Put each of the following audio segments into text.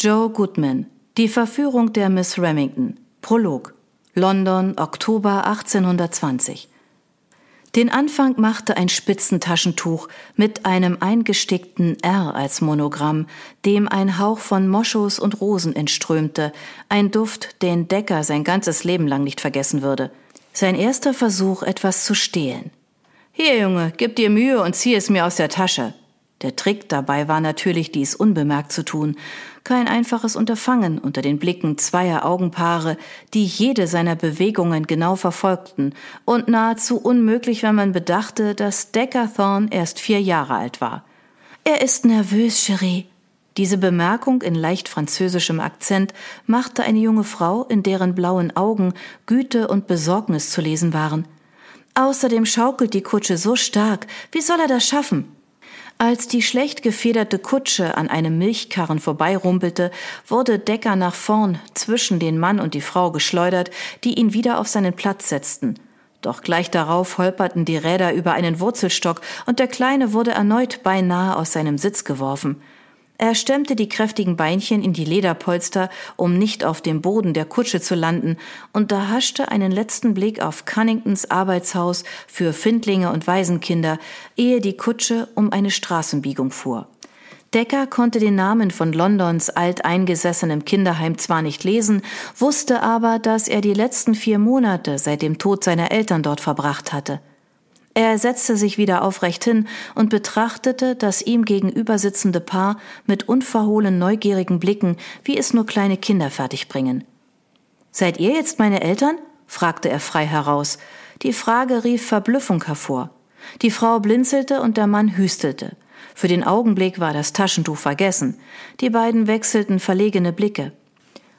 Joe Goodman, Die Verführung der Miss Remington, Prolog, London, Oktober 1820. Den Anfang machte ein Spitzentaschentuch mit einem eingestickten R als Monogramm, dem ein Hauch von Moschus und Rosen entströmte, ein Duft, den Decker sein ganzes Leben lang nicht vergessen würde. Sein erster Versuch, etwas zu stehlen. Hier, Junge, gib dir Mühe und zieh es mir aus der Tasche. Der Trick dabei war natürlich, dies unbemerkt zu tun. Kein einfaches Unterfangen unter den Blicken zweier Augenpaare, die jede seiner Bewegungen genau verfolgten, und nahezu unmöglich, wenn man bedachte, dass Decker Thorne erst vier Jahre alt war. Er ist nervös, Cherie. Diese Bemerkung in leicht französischem Akzent machte eine junge Frau, in deren blauen Augen Güte und Besorgnis zu lesen waren. Außerdem schaukelt die Kutsche so stark. Wie soll er das schaffen? Als die schlecht gefederte Kutsche an einem Milchkarren vorbeirumpelte, wurde Decker nach vorn zwischen den Mann und die Frau geschleudert, die ihn wieder auf seinen Platz setzten. Doch gleich darauf holperten die Räder über einen Wurzelstock und der Kleine wurde erneut beinahe aus seinem Sitz geworfen. Er stemmte die kräftigen Beinchen in die Lederpolster, um nicht auf dem Boden der Kutsche zu landen, und da haschte einen letzten Blick auf Cunningtons Arbeitshaus für Findlinge und Waisenkinder, ehe die Kutsche um eine Straßenbiegung fuhr. Decker konnte den Namen von Londons alteingesessenem Kinderheim zwar nicht lesen, wusste aber, dass er die letzten vier Monate seit dem Tod seiner Eltern dort verbracht hatte. Er setzte sich wieder aufrecht hin und betrachtete das ihm gegenüber sitzende Paar mit unverhohlen neugierigen Blicken, wie es nur kleine Kinder fertigbringen. Seid ihr jetzt meine Eltern? fragte er frei heraus. Die Frage rief Verblüffung hervor. Die Frau blinzelte und der Mann hüstelte. Für den Augenblick war das Taschentuch vergessen. Die beiden wechselten verlegene Blicke.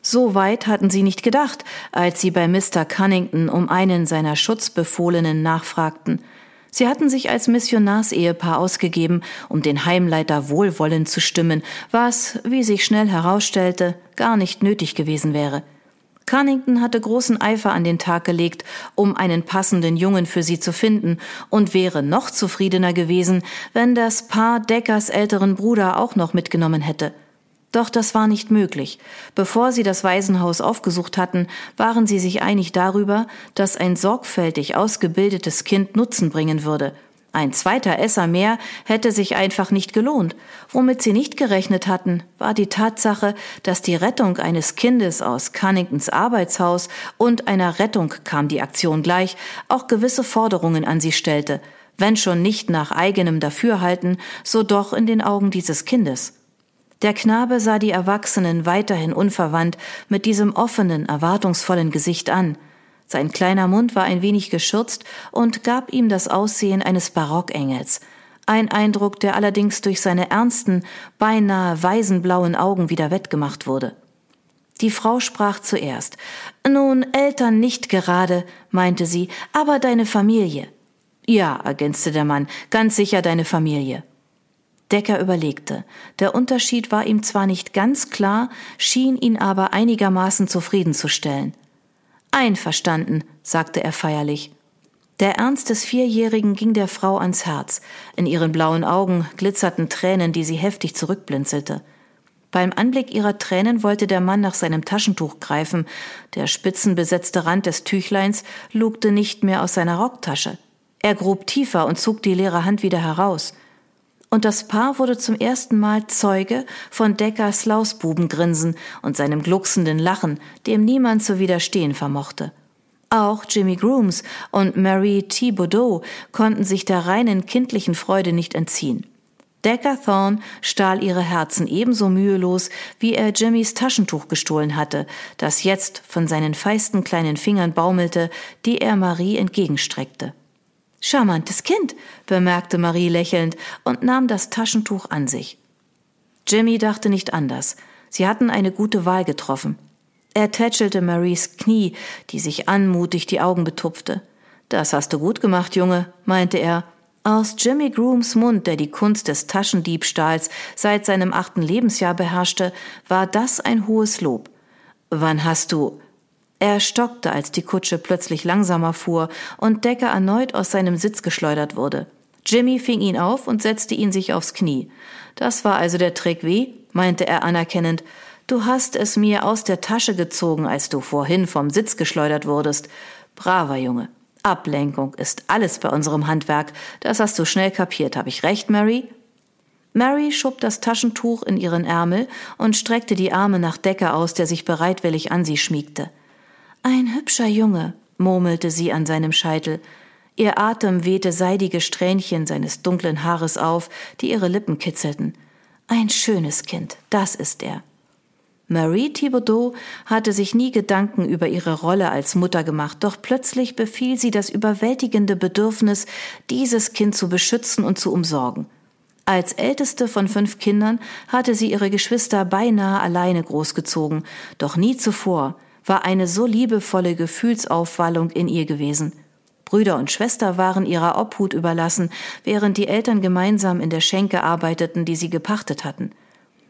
So weit hatten sie nicht gedacht, als sie bei Mr. Cunnington um einen seiner Schutzbefohlenen nachfragten. Sie hatten sich als Missionarsehepaar ausgegeben, um den Heimleiter wohlwollend zu stimmen, was, wie sich schnell herausstellte, gar nicht nötig gewesen wäre. Cunnington hatte großen Eifer an den Tag gelegt, um einen passenden Jungen für sie zu finden, und wäre noch zufriedener gewesen, wenn das Paar Deckers älteren Bruder auch noch mitgenommen hätte. Doch das war nicht möglich. Bevor sie das Waisenhaus aufgesucht hatten, waren sie sich einig darüber, dass ein sorgfältig ausgebildetes Kind Nutzen bringen würde. Ein zweiter Esser mehr hätte sich einfach nicht gelohnt. Womit sie nicht gerechnet hatten, war die Tatsache, dass die Rettung eines Kindes aus Cunningtons Arbeitshaus und einer Rettung kam die Aktion gleich, auch gewisse Forderungen an sie stellte, wenn schon nicht nach eigenem Dafürhalten, so doch in den Augen dieses Kindes. Der Knabe sah die Erwachsenen weiterhin unverwandt mit diesem offenen, erwartungsvollen Gesicht an. Sein kleiner Mund war ein wenig geschürzt und gab ihm das Aussehen eines Barockengels. Ein Eindruck, der allerdings durch seine ernsten, beinahe weisenblauen Augen wieder wettgemacht wurde. Die Frau sprach zuerst. Nun, Eltern nicht gerade, meinte sie, aber deine Familie. Ja, ergänzte der Mann, ganz sicher deine Familie. Decker überlegte. Der Unterschied war ihm zwar nicht ganz klar, schien ihn aber einigermaßen zufriedenzustellen. Einverstanden, sagte er feierlich. Der Ernst des Vierjährigen ging der Frau ans Herz. In ihren blauen Augen glitzerten Tränen, die sie heftig zurückblinzelte. Beim Anblick ihrer Tränen wollte der Mann nach seinem Taschentuch greifen. Der spitzenbesetzte Rand des Tüchleins lugte nicht mehr aus seiner Rocktasche. Er grub tiefer und zog die leere Hand wieder heraus und das Paar wurde zum ersten Mal Zeuge von Deckers Lausbubengrinsen und seinem glucksenden Lachen, dem niemand zu widerstehen vermochte. Auch Jimmy Grooms und Mary Thibodeau konnten sich der reinen kindlichen Freude nicht entziehen. Decker Thorne stahl ihre Herzen ebenso mühelos, wie er Jimmys Taschentuch gestohlen hatte, das jetzt von seinen feisten kleinen Fingern baumelte, die er Marie entgegenstreckte. Charmantes Kind, bemerkte Marie lächelnd und nahm das Taschentuch an sich. Jimmy dachte nicht anders. Sie hatten eine gute Wahl getroffen. Er tätschelte Maries Knie, die sich anmutig die Augen betupfte. Das hast du gut gemacht, Junge, meinte er. Aus Jimmy Grooms Mund, der die Kunst des Taschendiebstahls seit seinem achten Lebensjahr beherrschte, war das ein hohes Lob. Wann hast du? Er stockte, als die Kutsche plötzlich langsamer fuhr und Decker erneut aus seinem Sitz geschleudert wurde. Jimmy fing ihn auf und setzte ihn sich aufs Knie. Das war also der Trick, wie? meinte er anerkennend. Du hast es mir aus der Tasche gezogen, als du vorhin vom Sitz geschleudert wurdest. Braver Junge. Ablenkung ist alles bei unserem Handwerk. Das hast du schnell kapiert. Habe ich recht, Mary? Mary schob das Taschentuch in ihren Ärmel und streckte die Arme nach Decker aus, der sich bereitwillig an sie schmiegte. Ein hübscher Junge, murmelte sie an seinem Scheitel. Ihr Atem wehte seidige Strähnchen seines dunklen Haares auf, die ihre Lippen kitzelten. Ein schönes Kind, das ist er. Marie Thibodeau hatte sich nie Gedanken über ihre Rolle als Mutter gemacht, doch plötzlich befiel sie das überwältigende Bedürfnis, dieses Kind zu beschützen und zu umsorgen. Als älteste von fünf Kindern hatte sie ihre Geschwister beinahe alleine großgezogen, doch nie zuvor war eine so liebevolle Gefühlsaufwallung in ihr gewesen. Brüder und Schwester waren ihrer Obhut überlassen, während die Eltern gemeinsam in der Schenke arbeiteten, die sie gepachtet hatten.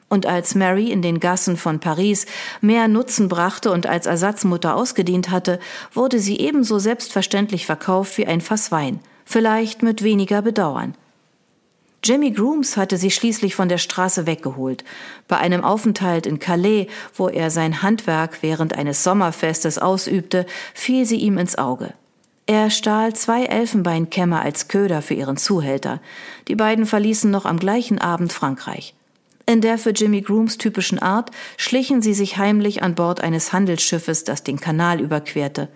Und als Mary in den Gassen von Paris mehr Nutzen brachte und als Ersatzmutter ausgedient hatte, wurde sie ebenso selbstverständlich verkauft wie ein Fass Wein, vielleicht mit weniger Bedauern. Jimmy Grooms hatte sie schließlich von der Straße weggeholt. Bei einem Aufenthalt in Calais, wo er sein Handwerk während eines Sommerfestes ausübte, fiel sie ihm ins Auge. Er stahl zwei Elfenbeinkämme als Köder für ihren Zuhälter. Die beiden verließen noch am gleichen Abend Frankreich. In der für Jimmy Grooms typischen Art schlichen sie sich heimlich an Bord eines Handelsschiffes, das den Kanal überquerte.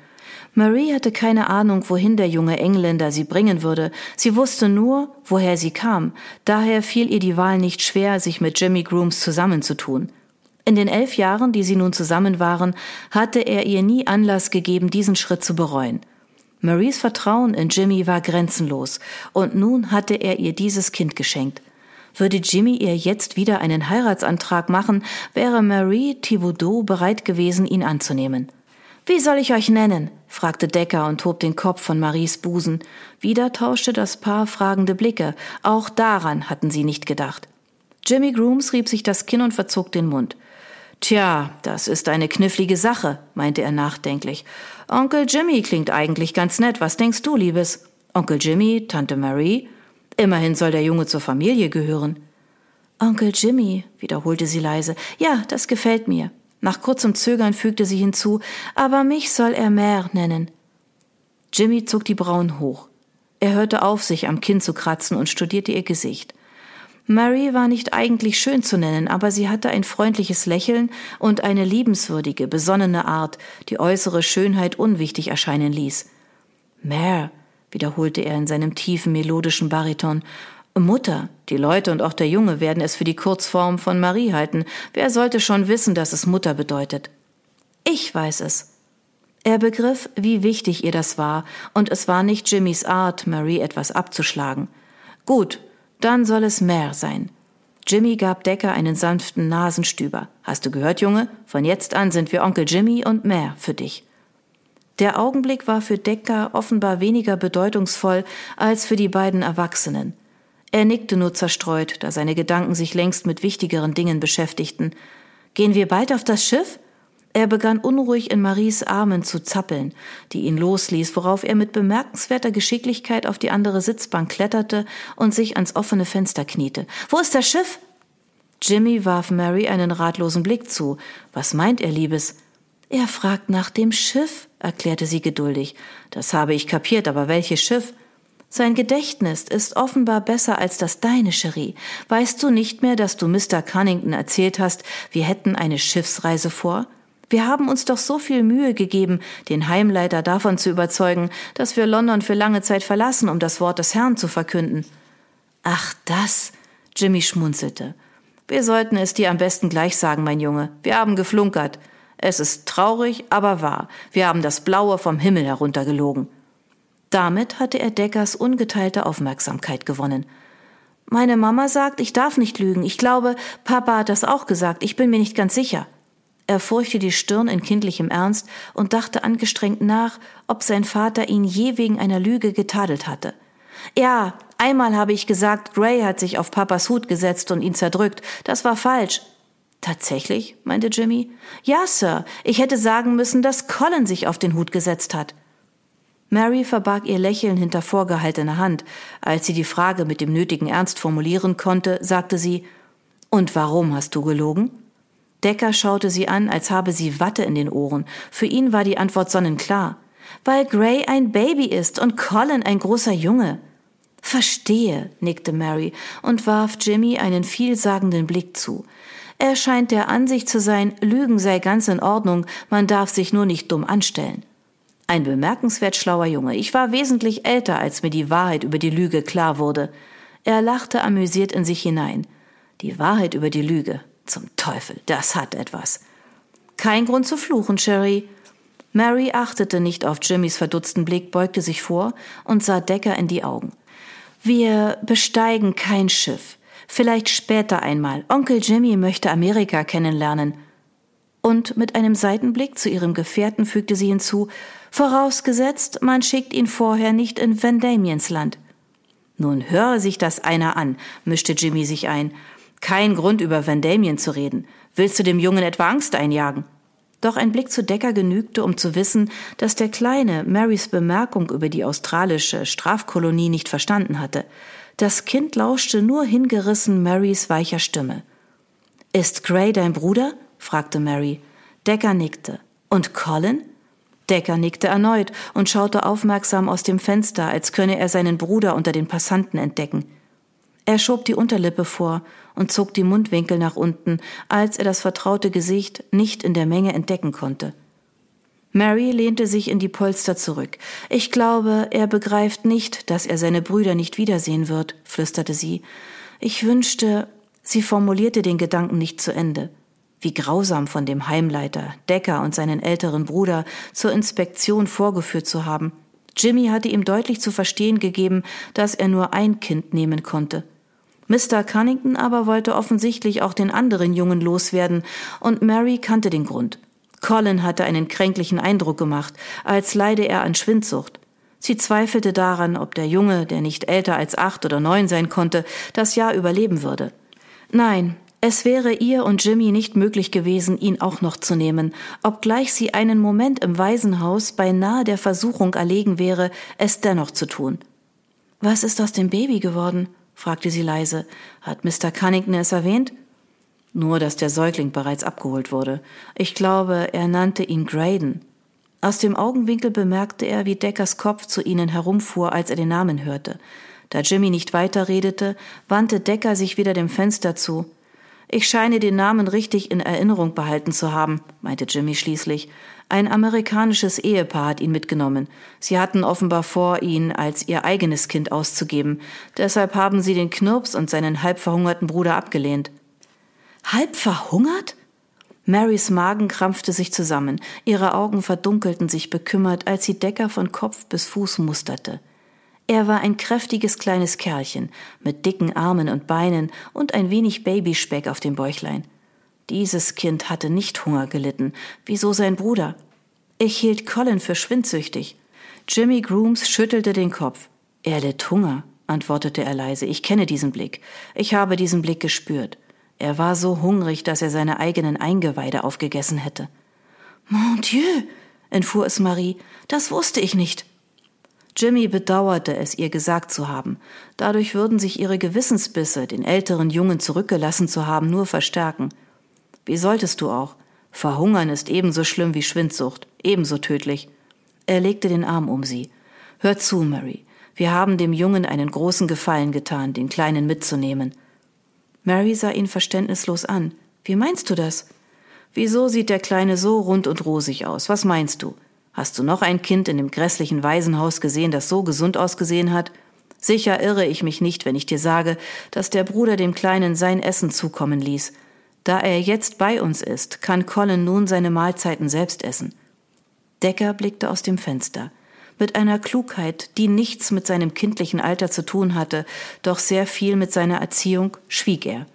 Marie hatte keine Ahnung, wohin der junge Engländer sie bringen würde. Sie wusste nur, woher sie kam. Daher fiel ihr die Wahl nicht schwer, sich mit Jimmy Grooms zusammenzutun. In den elf Jahren, die sie nun zusammen waren, hatte er ihr nie Anlass gegeben, diesen Schritt zu bereuen. Maries Vertrauen in Jimmy war grenzenlos, und nun hatte er ihr dieses Kind geschenkt. Würde Jimmy ihr jetzt wieder einen Heiratsantrag machen, wäre Marie Thibodeau bereit gewesen, ihn anzunehmen. Wie soll ich euch nennen? fragte Decker und hob den Kopf von Maries Busen. Wieder tauschte das Paar fragende Blicke. Auch daran hatten sie nicht gedacht. Jimmy Grooms rieb sich das Kinn und verzog den Mund. Tja, das ist eine knifflige Sache, meinte er nachdenklich. Onkel Jimmy klingt eigentlich ganz nett. Was denkst du, Liebes? Onkel Jimmy, Tante Marie? Immerhin soll der Junge zur Familie gehören. Onkel Jimmy, wiederholte sie leise. Ja, das gefällt mir. Nach kurzem Zögern fügte sie hinzu, aber mich soll er Mère nennen. Jimmy zog die Brauen hoch. Er hörte auf, sich am Kinn zu kratzen und studierte ihr Gesicht. Mary war nicht eigentlich schön zu nennen, aber sie hatte ein freundliches Lächeln und eine liebenswürdige, besonnene Art, die äußere Schönheit unwichtig erscheinen ließ. Mare, wiederholte er in seinem tiefen melodischen Bariton. Mutter, die Leute und auch der Junge werden es für die Kurzform von Marie halten. Wer sollte schon wissen, dass es Mutter bedeutet? Ich weiß es. Er begriff, wie wichtig ihr das war, und es war nicht Jimmys Art, Marie etwas abzuschlagen. Gut, dann soll es Mare sein. Jimmy gab Decker einen sanften Nasenstüber. Hast du gehört, Junge? Von jetzt an sind wir Onkel Jimmy und Mare für dich. Der Augenblick war für Decker offenbar weniger bedeutungsvoll als für die beiden Erwachsenen. Er nickte nur zerstreut, da seine Gedanken sich längst mit wichtigeren Dingen beschäftigten. Gehen wir bald auf das Schiff? Er begann unruhig in Maries Armen zu zappeln, die ihn losließ, worauf er mit bemerkenswerter Geschicklichkeit auf die andere Sitzbank kletterte und sich ans offene Fenster kniete. Wo ist das Schiff? Jimmy warf Mary einen ratlosen Blick zu. Was meint er, Liebes? Er fragt nach dem Schiff, erklärte sie geduldig. Das habe ich kapiert, aber welches Schiff? Sein Gedächtnis ist offenbar besser als das deine, Cherie. Weißt du nicht mehr, dass du Mr. Cunnington erzählt hast, wir hätten eine Schiffsreise vor? Wir haben uns doch so viel Mühe gegeben, den Heimleiter davon zu überzeugen, dass wir London für lange Zeit verlassen, um das Wort des Herrn zu verkünden. Ach, das, Jimmy schmunzelte. Wir sollten es dir am besten gleich sagen, mein Junge. Wir haben geflunkert. Es ist traurig, aber wahr. Wir haben das Blaue vom Himmel heruntergelogen. Damit hatte er Deckers ungeteilte Aufmerksamkeit gewonnen. Meine Mama sagt, ich darf nicht lügen. Ich glaube, Papa hat das auch gesagt. Ich bin mir nicht ganz sicher. Er furchte die Stirn in kindlichem Ernst und dachte angestrengt nach, ob sein Vater ihn je wegen einer Lüge getadelt hatte. Ja, einmal habe ich gesagt, Gray hat sich auf Papas Hut gesetzt und ihn zerdrückt. Das war falsch. Tatsächlich? meinte Jimmy. Ja, Sir. Ich hätte sagen müssen, dass Colin sich auf den Hut gesetzt hat. Mary verbarg ihr Lächeln hinter vorgehaltener Hand. Als sie die Frage mit dem nötigen Ernst formulieren konnte, sagte sie Und warum hast du gelogen? Decker schaute sie an, als habe sie Watte in den Ohren. Für ihn war die Antwort sonnenklar. Weil Gray ein Baby ist und Colin ein großer Junge. Verstehe, nickte Mary und warf Jimmy einen vielsagenden Blick zu. Er scheint der Ansicht zu sein, Lügen sei ganz in Ordnung, man darf sich nur nicht dumm anstellen. Ein bemerkenswert schlauer Junge. Ich war wesentlich älter, als mir die Wahrheit über die Lüge klar wurde. Er lachte amüsiert in sich hinein. Die Wahrheit über die Lüge. Zum Teufel, das hat etwas. Kein Grund zu fluchen, Sherry. Mary achtete nicht auf Jimmys verdutzten Blick, beugte sich vor und sah Decker in die Augen. Wir besteigen kein Schiff. Vielleicht später einmal. Onkel Jimmy möchte Amerika kennenlernen. Und mit einem Seitenblick zu ihrem Gefährten fügte sie hinzu, vorausgesetzt, man schickt ihn vorher nicht in Van Damiens Land. Nun höre sich das einer an, mischte Jimmy sich ein. Kein Grund, über Van Damien zu reden. Willst du dem Jungen etwa Angst einjagen? Doch ein Blick zu Decker genügte, um zu wissen, dass der Kleine Marys Bemerkung über die australische Strafkolonie nicht verstanden hatte. Das Kind lauschte nur hingerissen Marys weicher Stimme. Ist Gray dein Bruder? Fragte Mary. Decker nickte. Und Colin? Decker nickte erneut und schaute aufmerksam aus dem Fenster, als könne er seinen Bruder unter den Passanten entdecken. Er schob die Unterlippe vor und zog die Mundwinkel nach unten, als er das vertraute Gesicht nicht in der Menge entdecken konnte. Mary lehnte sich in die Polster zurück. Ich glaube, er begreift nicht, dass er seine Brüder nicht wiedersehen wird, flüsterte sie. Ich wünschte, sie formulierte den Gedanken nicht zu Ende. Wie grausam von dem Heimleiter, Decker und seinen älteren Bruder zur Inspektion vorgeführt zu haben. Jimmy hatte ihm deutlich zu verstehen gegeben, dass er nur ein Kind nehmen konnte. Mr. Cunnington aber wollte offensichtlich auch den anderen Jungen loswerden, und Mary kannte den Grund. Colin hatte einen kränklichen Eindruck gemacht, als leide er an Schwindsucht. Sie zweifelte daran, ob der Junge, der nicht älter als acht oder neun sein konnte, das Jahr überleben würde. Nein, es wäre ihr und Jimmy nicht möglich gewesen, ihn auch noch zu nehmen, obgleich sie einen Moment im Waisenhaus beinahe der Versuchung erlegen wäre, es dennoch zu tun. Was ist aus dem Baby geworden? fragte sie leise. Hat Mr. Cunnington es erwähnt? Nur, dass der Säugling bereits abgeholt wurde. Ich glaube, er nannte ihn Graydon. Aus dem Augenwinkel bemerkte er, wie Deckers Kopf zu ihnen herumfuhr, als er den Namen hörte. Da Jimmy nicht weiterredete, wandte Decker sich wieder dem Fenster zu. Ich scheine den Namen richtig in Erinnerung behalten zu haben, meinte Jimmy schließlich. Ein amerikanisches Ehepaar hat ihn mitgenommen. Sie hatten offenbar vor, ihn als ihr eigenes Kind auszugeben. Deshalb haben sie den Knirps und seinen halb verhungerten Bruder abgelehnt. Halb verhungert? Marys Magen krampfte sich zusammen. Ihre Augen verdunkelten sich bekümmert, als sie Decker von Kopf bis Fuß musterte. Er war ein kräftiges kleines Kerlchen mit dicken Armen und Beinen und ein wenig Babyspeck auf dem Bäuchlein. Dieses Kind hatte nicht Hunger gelitten, wieso sein Bruder? Ich hielt Colin für schwindsüchtig. Jimmy Grooms schüttelte den Kopf. Er litt Hunger, antwortete er leise. Ich kenne diesen Blick. Ich habe diesen Blick gespürt. Er war so hungrig, dass er seine eigenen Eingeweide aufgegessen hätte. Mon Dieu, entfuhr es Marie, das wusste ich nicht. Jimmy bedauerte es, ihr gesagt zu haben. Dadurch würden sich ihre Gewissensbisse, den älteren Jungen zurückgelassen zu haben, nur verstärken. Wie solltest du auch? Verhungern ist ebenso schlimm wie Schwindsucht, ebenso tödlich. Er legte den Arm um sie. Hör zu, Mary. Wir haben dem Jungen einen großen Gefallen getan, den Kleinen mitzunehmen. Mary sah ihn verständnislos an. Wie meinst du das? Wieso sieht der Kleine so rund und rosig aus? Was meinst du? Hast du noch ein Kind in dem grässlichen Waisenhaus gesehen, das so gesund ausgesehen hat? Sicher irre ich mich nicht, wenn ich dir sage, dass der Bruder dem Kleinen sein Essen zukommen ließ. Da er jetzt bei uns ist, kann Colin nun seine Mahlzeiten selbst essen. Decker blickte aus dem Fenster. Mit einer Klugheit, die nichts mit seinem kindlichen Alter zu tun hatte, doch sehr viel mit seiner Erziehung, schwieg er.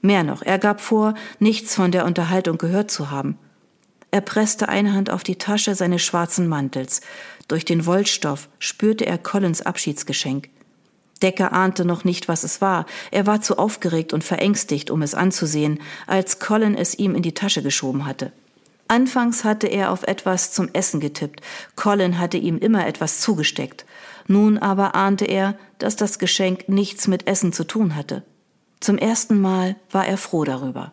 Mehr noch, er gab vor, nichts von der Unterhaltung gehört zu haben. Er presste eine Hand auf die Tasche seines schwarzen Mantels. Durch den Wollstoff spürte er Collins Abschiedsgeschenk. Decker ahnte noch nicht, was es war. Er war zu aufgeregt und verängstigt, um es anzusehen, als Colin es ihm in die Tasche geschoben hatte. Anfangs hatte er auf etwas zum Essen getippt. Colin hatte ihm immer etwas zugesteckt. Nun aber ahnte er, dass das Geschenk nichts mit Essen zu tun hatte. Zum ersten Mal war er froh darüber.